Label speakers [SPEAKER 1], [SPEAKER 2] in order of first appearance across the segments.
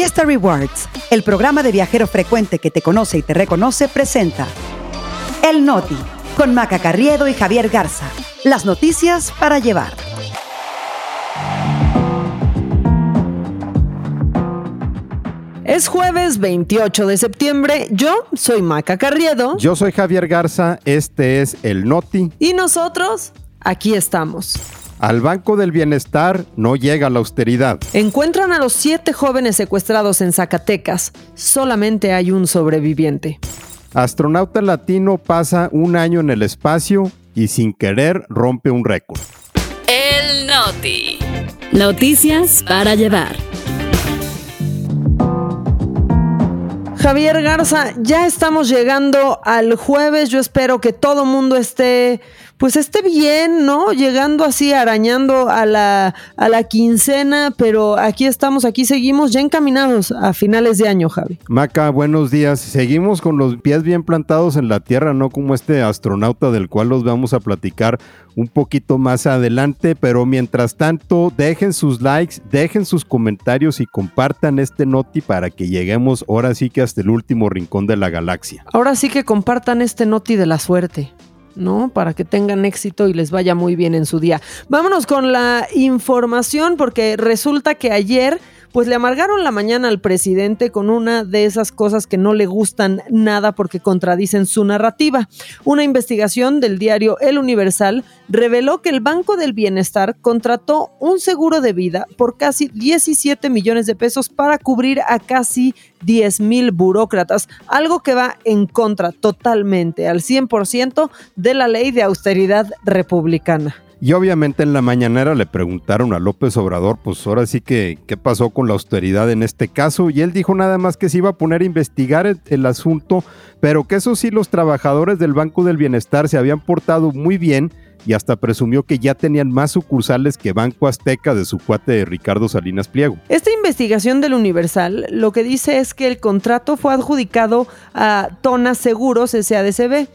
[SPEAKER 1] Fiesta Rewards, el programa de viajero frecuente que te conoce y te reconoce, presenta El Noti, con Maca Carriedo y Javier Garza. Las noticias para llevar.
[SPEAKER 2] Es jueves 28 de septiembre. Yo soy Maca Carriedo.
[SPEAKER 3] Yo soy Javier Garza. Este es El Noti.
[SPEAKER 2] Y nosotros, aquí estamos.
[SPEAKER 3] Al Banco del Bienestar no llega la austeridad.
[SPEAKER 2] Encuentran a los siete jóvenes secuestrados en Zacatecas. Solamente hay un sobreviviente.
[SPEAKER 3] Astronauta latino pasa un año en el espacio y sin querer rompe un récord.
[SPEAKER 4] El Noti. Noticias para llevar.
[SPEAKER 2] Javier Garza, ya estamos llegando al jueves. Yo espero que todo mundo esté, pues esté bien, ¿no? Llegando así, arañando a la, a la quincena, pero aquí estamos, aquí seguimos ya encaminados a finales de año, Javi.
[SPEAKER 3] Maca, buenos días. Seguimos con los pies bien plantados en la tierra, no como este astronauta del cual los vamos a platicar un poquito más adelante, pero mientras tanto, dejen sus likes, dejen sus comentarios y compartan este noti para que lleguemos ahora sí que hasta el último rincón de la galaxia.
[SPEAKER 2] Ahora sí que compartan este noti de la suerte. ¿No? Para que tengan éxito y les vaya muy bien en su día. Vámonos con la información porque resulta que ayer pues le amargaron la mañana al presidente con una de esas cosas que no le gustan nada porque contradicen su narrativa. Una investigación del diario El Universal reveló que el Banco del Bienestar contrató un seguro de vida por casi 17 millones de pesos para cubrir a casi 10 mil burócratas, algo que va en contra totalmente, al 100% de la ley de austeridad republicana.
[SPEAKER 3] Y obviamente en la mañanera le preguntaron a López Obrador, pues ahora sí que, ¿qué pasó con la austeridad en este caso? Y él dijo nada más que se iba a poner a investigar el, asunto, pero que eso sí, los trabajadores del Banco del Bienestar se habían portado muy bien y hasta presumió que ya tenían más sucursales que Banco Azteca de su cuate de Ricardo Salinas Pliego.
[SPEAKER 2] Esta investigación del Universal lo que dice es que el contrato fue adjudicado a Tona Seguros SADCB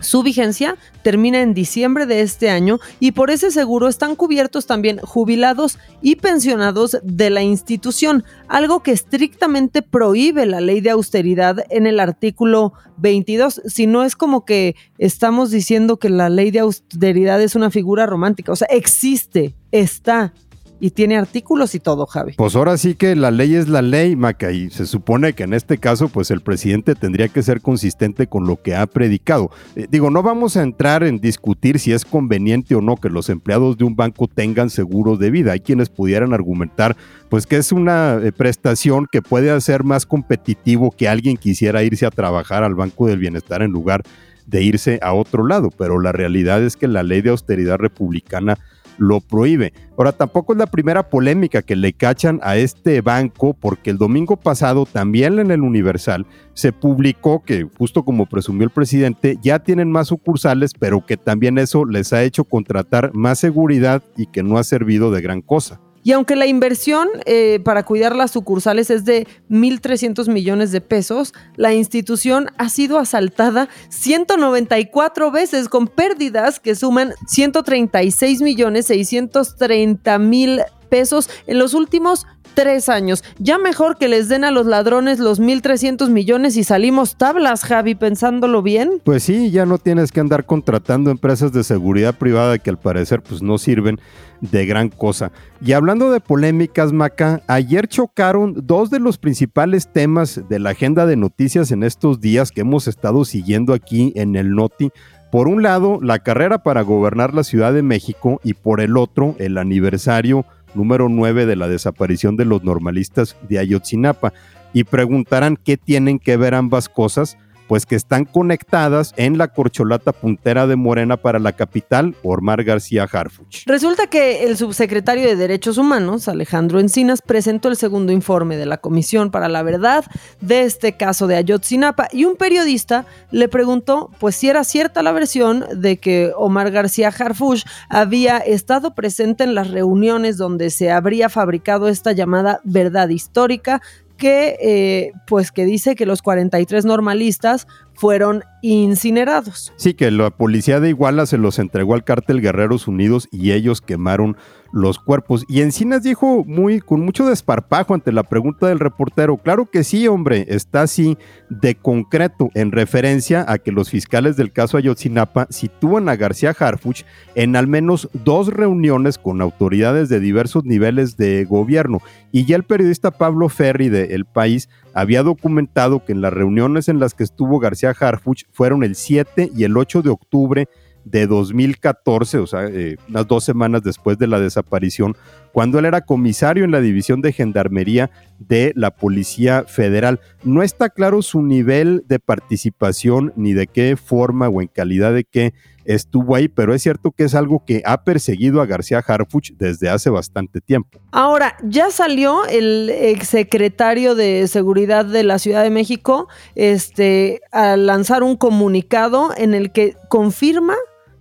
[SPEAKER 2] su vigencia termina en diciembre de este año y por ese seguro están cubiertos también jubilados y pensionados de la institución, algo que estrictamente prohíbe la ley de austeridad en el artículo 22. Si no es como que estamos diciendo que la ley de austeridad es una figura romántica, o sea, existe, está y tiene artículos y todo, Javi.
[SPEAKER 3] Pues ahora sí que la ley es la ley, Maca, y se supone que en este caso, pues el presidente tendría que ser consistente con lo que ha predicado. Eh, digo, no vamos a entrar en discutir si es conveniente o no que los empleados de un banco tengan seguros de vida. Hay quienes pudieran argumentar, pues que es una eh, prestación que puede hacer más competitivo que alguien quisiera irse a trabajar al Banco del Bienestar en lugar de irse a otro lado. Pero la realidad es que la ley de austeridad republicana lo prohíbe. Ahora, tampoco es la primera polémica que le cachan a este banco, porque el domingo pasado también en el Universal se publicó que, justo como presumió el presidente, ya tienen más sucursales, pero que también eso les ha hecho contratar más seguridad y que no ha servido de gran cosa.
[SPEAKER 2] Y aunque la inversión eh, para cuidar las sucursales es de 1.300 millones de pesos, la institución ha sido asaltada 194 veces con pérdidas que suman 136 millones 630 mil pesos en los últimos tres años. Ya mejor que les den a los ladrones los 1.300 millones y salimos tablas, Javi, pensándolo bien.
[SPEAKER 3] Pues sí, ya no tienes que andar contratando empresas de seguridad privada que al parecer pues no sirven de gran cosa. Y hablando de polémicas, Maca, ayer chocaron dos de los principales temas de la agenda de noticias en estos días que hemos estado siguiendo aquí en el Noti. Por un lado, la carrera para gobernar la Ciudad de México y por el otro, el aniversario número 9 de la desaparición de los normalistas de Ayotzinapa. Y preguntarán qué tienen que ver ambas cosas pues que están conectadas en la corcholata puntera de Morena para la capital, Ormar García Harfuch.
[SPEAKER 2] Resulta que el subsecretario de Derechos Humanos, Alejandro Encinas, presentó el segundo informe de la Comisión para la Verdad de este caso de Ayotzinapa y un periodista le preguntó pues si era cierta la versión de que Omar García Harfuch había estado presente en las reuniones donde se habría fabricado esta llamada verdad histórica que, eh, pues que dice que los 43 normalistas fueron incinerados.
[SPEAKER 3] Sí, que la policía de Iguala se los entregó al cártel Guerreros Unidos y ellos quemaron los cuerpos. Y Encinas dijo muy, con mucho desparpajo ante la pregunta del reportero, claro que sí, hombre, está así de concreto en referencia a que los fiscales del caso Ayotzinapa sitúan a García Harfuch en al menos dos reuniones con autoridades de diversos niveles de gobierno. Y ya el periodista Pablo Ferri de El País había documentado que en las reuniones en las que estuvo García Harfuch fueron el 7 y el 8 de octubre de 2014, o sea, eh, unas dos semanas después de la desaparición, cuando él era comisario en la División de Gendarmería de la Policía Federal. No está claro su nivel de participación ni de qué forma o en calidad de qué estuvo ahí, pero es cierto que es algo que ha perseguido a García Harfuch desde hace bastante tiempo.
[SPEAKER 2] Ahora, ya salió el exsecretario de Seguridad de la Ciudad de México este, a lanzar un comunicado en el que confirma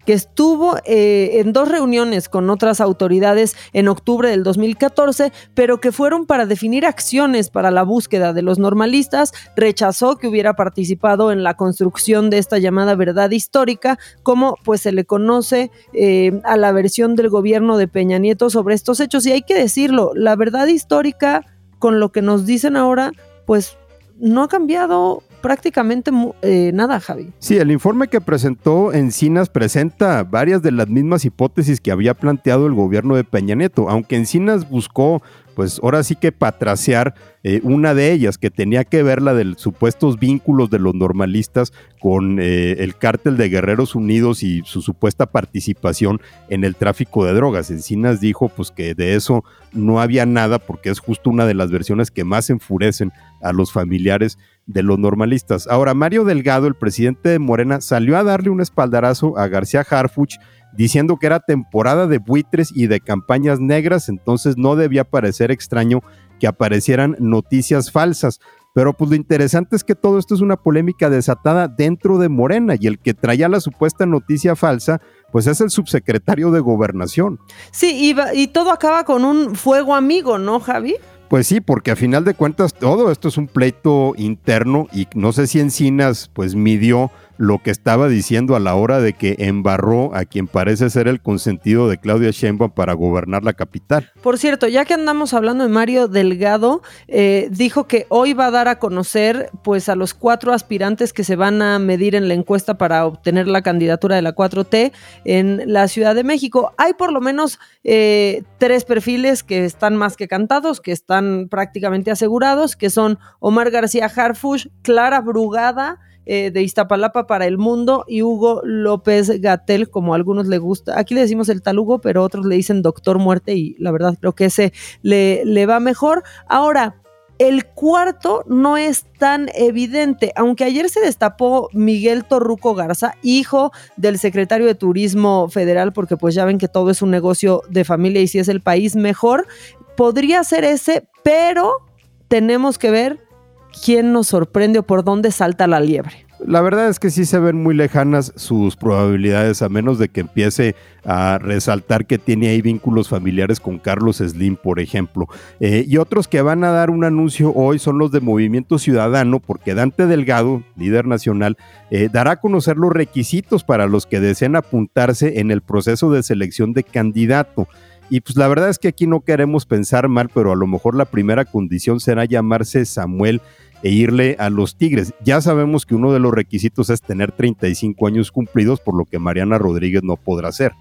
[SPEAKER 2] que estuvo eh, en dos reuniones con otras autoridades en octubre del 2014, pero que fueron para definir acciones para la búsqueda de los normalistas, rechazó que hubiera participado en la construcción de esta llamada verdad histórica, como pues se le conoce eh, a la versión del gobierno de Peña Nieto sobre estos hechos. Y hay que decirlo, la verdad histórica, con lo que nos dicen ahora, pues no ha cambiado prácticamente eh, nada, Javi.
[SPEAKER 3] Sí, el informe que presentó Encinas presenta varias de las mismas hipótesis que había planteado el gobierno de Peña Nieto, aunque Encinas buscó pues ahora sí que patraciar eh, una de ellas, que tenía que ver la de supuestos vínculos de los normalistas con eh, el cártel de Guerreros Unidos y su supuesta participación en el tráfico de drogas. Encinas dijo pues que de eso no había nada porque es justo una de las versiones que más enfurecen a los familiares de los normalistas. Ahora, Mario Delgado, el presidente de Morena, salió a darle un espaldarazo a García Harfuch diciendo que era temporada de buitres y de campañas negras, entonces no debía parecer extraño que aparecieran noticias falsas. Pero pues lo interesante es que todo esto es una polémica desatada dentro de Morena y el que traía la supuesta noticia falsa pues es el subsecretario de gobernación.
[SPEAKER 2] Sí, y, y todo acaba con un fuego amigo, ¿no, Javi?
[SPEAKER 3] Pues sí, porque a final de cuentas todo esto es un pleito interno y no sé si Encinas pues midió lo que estaba diciendo a la hora de que embarró a quien parece ser el consentido de Claudia Sheinbaum para gobernar la capital.
[SPEAKER 2] Por cierto, ya que andamos hablando de Mario Delgado, eh, dijo que hoy va a dar a conocer pues a los cuatro aspirantes que se van a medir en la encuesta para obtener la candidatura de la 4T en la Ciudad de México. Hay por lo menos eh, tres perfiles que están más que cantados, que están prácticamente asegurados, que son Omar García Harfush, Clara Brugada, eh, de Iztapalapa para el mundo y Hugo López Gatel, como a algunos le gusta. Aquí le decimos el tal Hugo, pero otros le dicen Doctor Muerte y la verdad creo que ese le, le va mejor. Ahora, el cuarto no es tan evidente, aunque ayer se destapó Miguel Torruco Garza, hijo del secretario de Turismo Federal, porque pues ya ven que todo es un negocio de familia y si es el país mejor, podría ser ese, pero tenemos que ver quién nos sorprende o por dónde salta la liebre.
[SPEAKER 3] La verdad es que sí se ven muy lejanas sus probabilidades, a menos de que empiece a resaltar que tiene ahí vínculos familiares con Carlos Slim, por ejemplo. Eh, y otros que van a dar un anuncio hoy son los de Movimiento Ciudadano, porque Dante Delgado, líder nacional, eh, dará a conocer los requisitos para los que deseen apuntarse en el proceso de selección de candidato. Y pues la verdad es que aquí no queremos pensar mal, pero a lo mejor la primera condición será llamarse Samuel e irle a los Tigres. Ya sabemos que uno de los requisitos es tener 35 años cumplidos, por lo que Mariana Rodríguez no podrá hacer.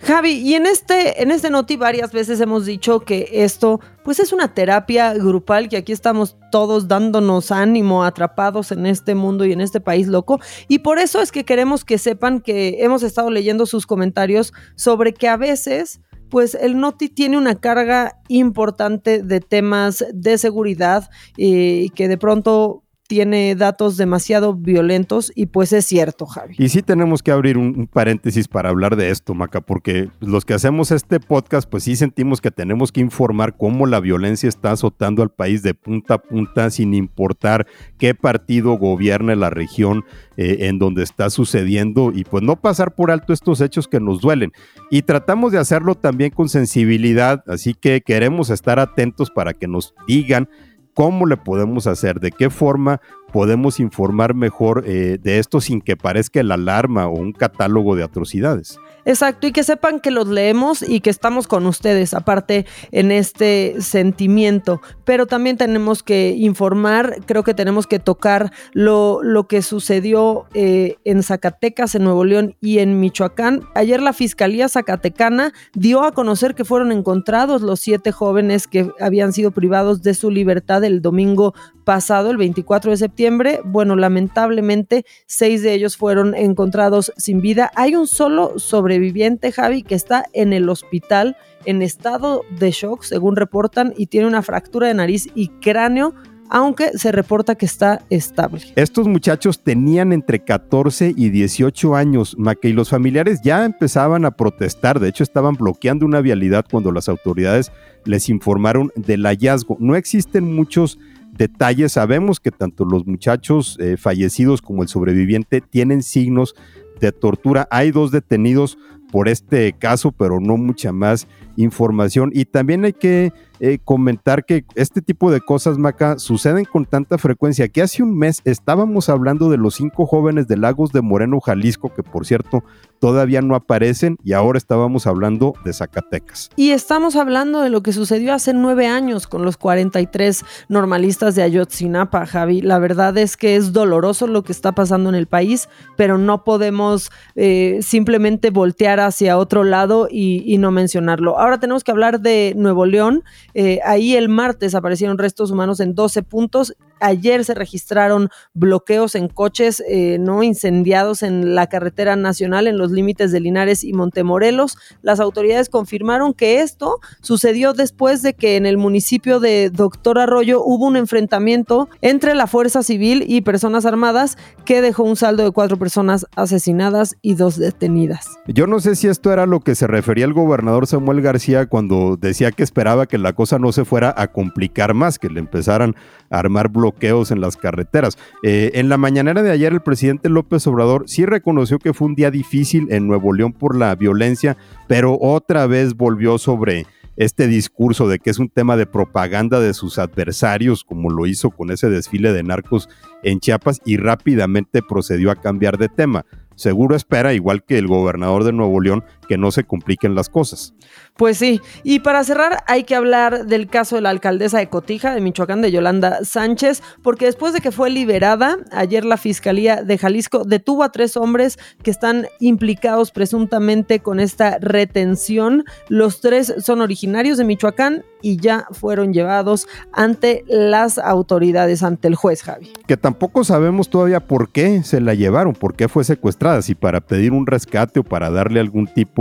[SPEAKER 2] Javi, y en este, en este noti varias veces hemos dicho que esto pues es una terapia grupal, que aquí estamos todos dándonos ánimo, atrapados en este mundo y en este país loco. Y por eso es que queremos que sepan que hemos estado leyendo sus comentarios sobre que a veces pues el Noti tiene una carga importante de temas de seguridad y que de pronto tiene datos demasiado violentos y pues es cierto, Javi.
[SPEAKER 3] Y sí tenemos que abrir un, paréntesis para hablar de esto, Maca, porque los que hacemos este podcast, pues sí sentimos que tenemos que informar cómo la violencia está azotando al país de punta a punta sin importar qué partido gobierna la región eh, en donde está sucediendo y pues no pasar por alto estos hechos que nos duelen. Y tratamos de hacerlo también con sensibilidad, así que queremos estar atentos para que nos digan cómo le podemos hacer, de qué forma podemos informar mejor eh, de esto sin que parezca el alarma o un catálogo de atrocidades.
[SPEAKER 2] Exacto, y que sepan que los leemos y que estamos con ustedes, aparte en este sentimiento. Pero también tenemos que informar, creo que tenemos que tocar lo, lo que sucedió eh, en Zacatecas, en Nuevo León y en Michoacán. Ayer la Fiscalía Zacatecana dio a conocer que fueron encontrados los siete jóvenes que habían sido privados de su libertad el domingo pasado, el 24 de septiembre. Bueno, lamentablemente, seis de ellos fueron encontrados sin vida. Hay un solo sobreviviente, Javi, que está en el hospital en estado de shock, según reportan, y tiene una fractura de nariz y cráneo aunque se reporta que está estable.
[SPEAKER 3] Estos muchachos tenían entre 14 y 18 años, Maque, y los familiares ya empezaban a protestar, de hecho estaban bloqueando una vialidad cuando las autoridades les informaron del hallazgo. No existen muchos detalles. Sabemos que tanto los muchachos eh, fallecidos como el sobreviviente tienen signos de tortura. Hay dos detenidos por este caso, pero no mucha más información. Y también hay que eh, comentar que este tipo de cosas, Maca, suceden con tanta frecuencia que hace un mes estábamos hablando de los cinco jóvenes de Lagos de Moreno, Jalisco, que por cierto todavía no aparecen, y ahora estábamos hablando de Zacatecas.
[SPEAKER 2] Y estamos hablando de lo que sucedió hace nueve años con los 43 normalistas de Ayotzinapa, Javi. La verdad es que es doloroso lo que está pasando en el país, pero no podemos eh, simplemente voltear hacia otro lado y, y no mencionarlo. Ahora tenemos que hablar de Nuevo León eh, ahí el martes aparecieron restos humanos en 12 puntos. Ayer se registraron bloqueos en coches eh, no incendiados en la carretera nacional en los límites de Linares y Montemorelos. Las autoridades confirmaron que esto sucedió después de que en el municipio de Doctor Arroyo hubo un enfrentamiento entre la Fuerza Civil y personas armadas que dejó un saldo de cuatro personas asesinadas y dos detenidas.
[SPEAKER 3] Yo no sé si esto era lo que se refería el gobernador Samuel García cuando decía que esperaba que la cosa no se fuera a complicar más, que le empezaran a armar en las carreteras. Eh, en la mañanera de ayer el presidente López Obrador sí reconoció que fue un día difícil en Nuevo León por la violencia, pero otra vez volvió sobre este discurso de que es un tema de propaganda de sus adversarios, como lo hizo con ese desfile de narcos en Chiapas, y rápidamente procedió a cambiar de tema seguro espera, igual que el gobernador de Nuevo León, que no se compliquen las cosas.
[SPEAKER 2] Pues sí, y para cerrar hay que hablar del caso de la alcaldesa de Cotija, de Michoacán, de Yolanda Sánchez, porque después de que fue liberada, ayer la Fiscalía de Jalisco detuvo a tres hombres que están implicados presuntamente con esta retención. Los tres son originarios de Michoacán y ya fueron llevados ante las autoridades, ante el juez Javi.
[SPEAKER 3] Que tampoco sabemos todavía por qué se la llevaron, por qué fue secuestrada, si para pedir un rescate o para darle algún tipo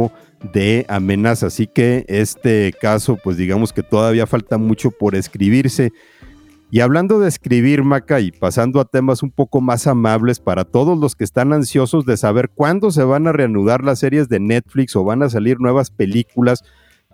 [SPEAKER 3] de amenaza. Así que este caso, pues digamos que todavía falta mucho por escribirse. Y hablando de escribir, Maca, y pasando a temas un poco más amables para todos los que están ansiosos de saber cuándo se van a reanudar las series de Netflix o van a salir nuevas películas,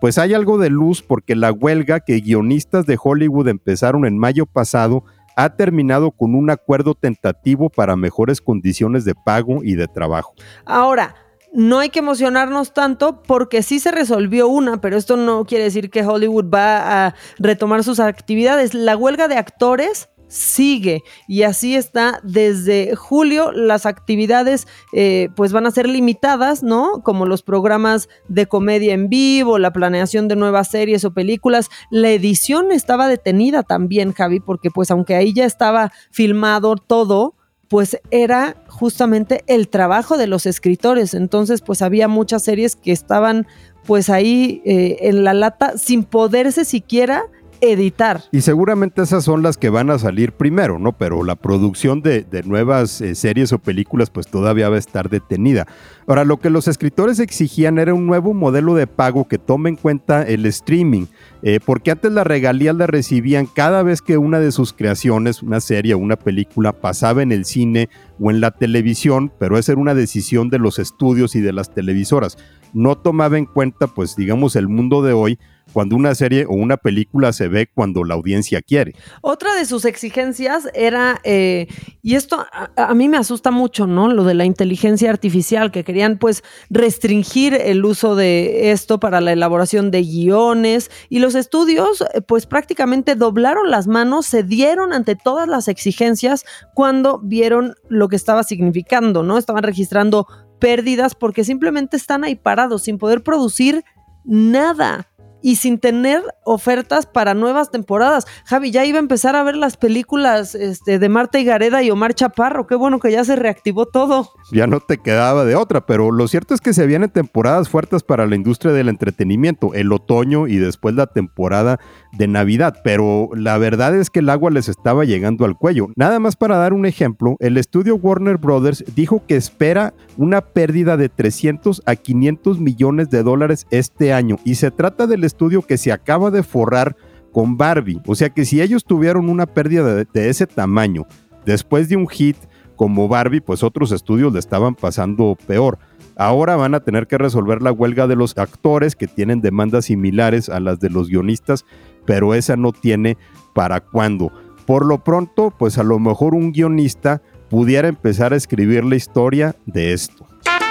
[SPEAKER 3] pues hay algo de luz porque la huelga que guionistas de Hollywood empezaron en mayo pasado ha terminado con un acuerdo tentativo para mejores condiciones de pago y de trabajo.
[SPEAKER 2] Ahora, no hay que emocionarnos tanto porque sí se resolvió una, pero esto no quiere decir que Hollywood va a retomar sus actividades. La huelga de actores sigue y así está desde julio. Las actividades eh, pues van a ser limitadas no como los programas de comedia en vivo la planeación de nuevas series o películas. La edición estaba detenida también Javi porque pues aunque ahí ya estaba filmado todo pues era justamente el trabajo de los escritores. Entonces, pues había muchas series que estaban pues ahí eh, en la lata sin poderse siquiera editar.
[SPEAKER 3] Y seguramente esas son las que van a salir primero, ¿no? Pero la producción de, nuevas eh, series o películas pues todavía va a estar detenida. Ahora, lo que los escritores exigían era un nuevo modelo de pago que tome en cuenta el streaming, eh, porque antes la regalía la recibían cada vez que una de sus creaciones, una serie o una película, pasaba en el cine o en la televisión, pero esa era una decisión de los estudios y de las televisoras. no tomaba en cuenta, pues digamos, el mundo de hoy cuando una serie o una película se ve cuando la audiencia quiere.
[SPEAKER 2] Otra de sus exigencias era, eh, y esto a, mí me asusta mucho, ¿no? Lo de la inteligencia artificial, que querían pues restringir el uso de esto para la elaboración de guiones y los estudios eh, pues prácticamente doblaron las manos, se dieron ante todas las exigencias cuando vieron lo que estaba significando, ¿no? Estaban registrando pérdidas porque simplemente están ahí parados sin poder producir nada y sin tener ofertas para nuevas temporadas. Javi, ya iba a empezar a ver las películas este, de Marta y Gareda y Omar Chaparro. Qué bueno que ya se reactivó todo.
[SPEAKER 3] Ya no te quedaba de otra, pero lo cierto es que se vienen temporadas fuertes para la industria del entretenimiento, el otoño y después la temporada de Navidad, pero la verdad es que el agua les estaba llegando al cuello. Nada más para dar un ejemplo, el estudio Warner Brothers dijo que espera una pérdida de 300 a 500 millones de dólares este año y se trata del estudio que se acaba de forrar con Barbie. O sea que si ellos tuvieron una pérdida de, ese tamaño después de un hit como Barbie, pues otros estudios le estaban pasando peor. Ahora van a tener que resolver la huelga de los actores que tienen demandas similares a las de los guionistas, pero esa no tiene para cuándo. Por lo pronto, pues a lo mejor un guionista pudiera empezar a escribir la historia de esto.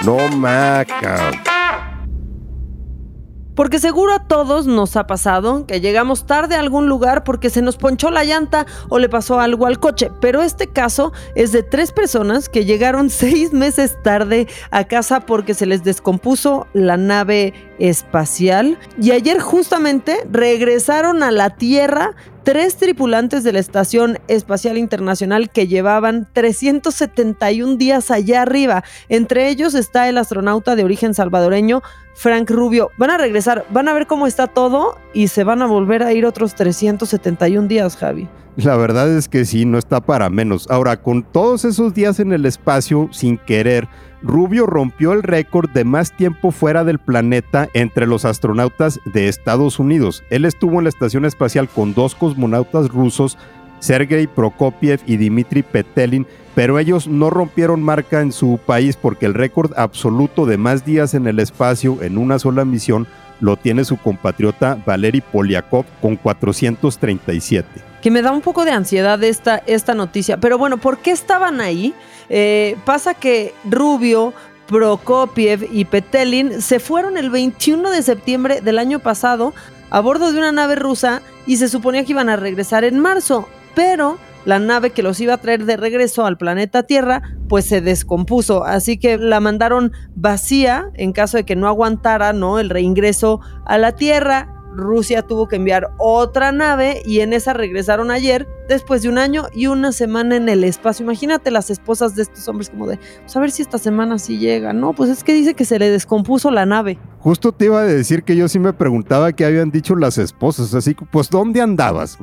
[SPEAKER 3] No maca.
[SPEAKER 2] Porque seguro a todos nos ha pasado que llegamos tarde a algún lugar porque se nos ponchó la llanta o le pasó algo al coche. Pero este caso es de tres personas que llegaron seis meses tarde a casa porque se les descompuso la nave espacial. Y ayer justamente regresaron a la Tierra tres tripulantes de la Estación Espacial Internacional que llevaban 371 días allá arriba. Entre ellos está el astronauta de origen salvadoreño Frank Rubio. Van a regresar, van a ver cómo está todo y se van a volver a ir otros 371 días, Javi.
[SPEAKER 3] La verdad es que sí, no está para menos. Ahora, con todos esos días en el espacio sin querer, Rubio rompió el récord de más tiempo fuera del planeta entre los astronautas de Estados Unidos. Él estuvo en la estación espacial con dos cosmonautas rusos, Sergei Prokopiev y Dmitry Petelin, pero ellos no rompieron marca en su país porque el récord absoluto de más días en el espacio en una sola misión lo tiene su compatriota Valery Polyakov con 437.
[SPEAKER 2] Que me da un poco de ansiedad esta, esta noticia, pero bueno, ¿por qué estaban ahí? Eh, pasa que Rubio, Prokopiev y Petelin se fueron el 21 de septiembre del año pasado a bordo de una nave rusa y se suponía que iban a regresar en marzo, pero la nave que los iba a traer de regreso al planeta Tierra, pues se descompuso. Así que la mandaron vacía en caso de que no aguantara, ¿no? El reingreso a la Tierra. Rusia tuvo que enviar otra nave y en esa regresaron ayer, después de un año y una semana en el espacio. Imagínate las esposas de estos hombres como de, pues a ver si esta semana sí llega. No, pues es que dice que se le descompuso la nave.
[SPEAKER 3] Justo te iba a decir que yo sí me preguntaba qué habían dicho las esposas, así que pues ¿dónde andabas?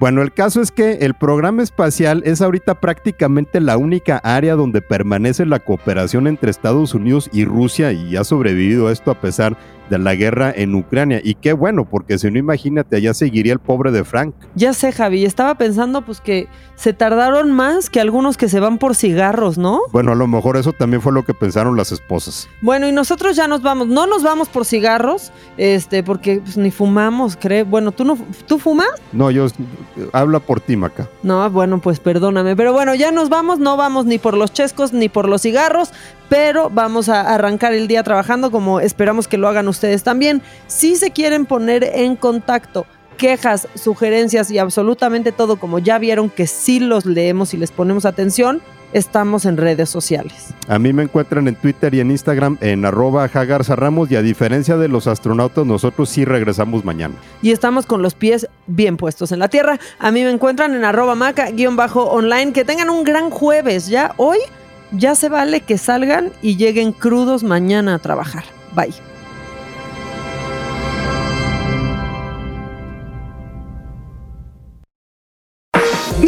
[SPEAKER 3] Bueno, el caso es que el programa espacial es ahorita prácticamente la única área donde permanece la cooperación entre Estados Unidos y Rusia y ha sobrevivido esto a pesar de la guerra en Ucrania. Y qué bueno, porque si no, imagínate, allá seguiría el pobre de Frank.
[SPEAKER 2] Ya sé, Javi, estaba pensando pues que se tardaron más que algunos que se van por cigarros, ¿no?
[SPEAKER 3] Bueno, a lo mejor eso también fue lo que pensaron las esposas.
[SPEAKER 2] Bueno, y nosotros ya nos vamos, no nos vamos por cigarros, este, porque pues, ni fumamos, creo. Bueno, ¿tú no tú fumas?
[SPEAKER 3] No, yo habla por ti, Maca.
[SPEAKER 2] No, bueno, pues perdóname, pero bueno, ya nos vamos, no vamos ni por los chescos ni por los cigarros, pero vamos a arrancar el día trabajando como esperamos que lo hagan ustedes también. Si se quieren poner en contacto, quejas, sugerencias y absolutamente todo, como ya vieron que sí los leemos y les ponemos atención, estamos en redes sociales.
[SPEAKER 3] A mí me encuentran en Twitter y en Instagram en arroba Ramos y a diferencia de los astronautas, nosotros sí regresamos mañana.
[SPEAKER 2] Y estamos con los pies bien puestos en la tierra. A mí me encuentran en arroba maca-online. Que tengan un gran jueves, ¿ya? Hoy ya se vale que salgan y lleguen crudos mañana a trabajar. Bye.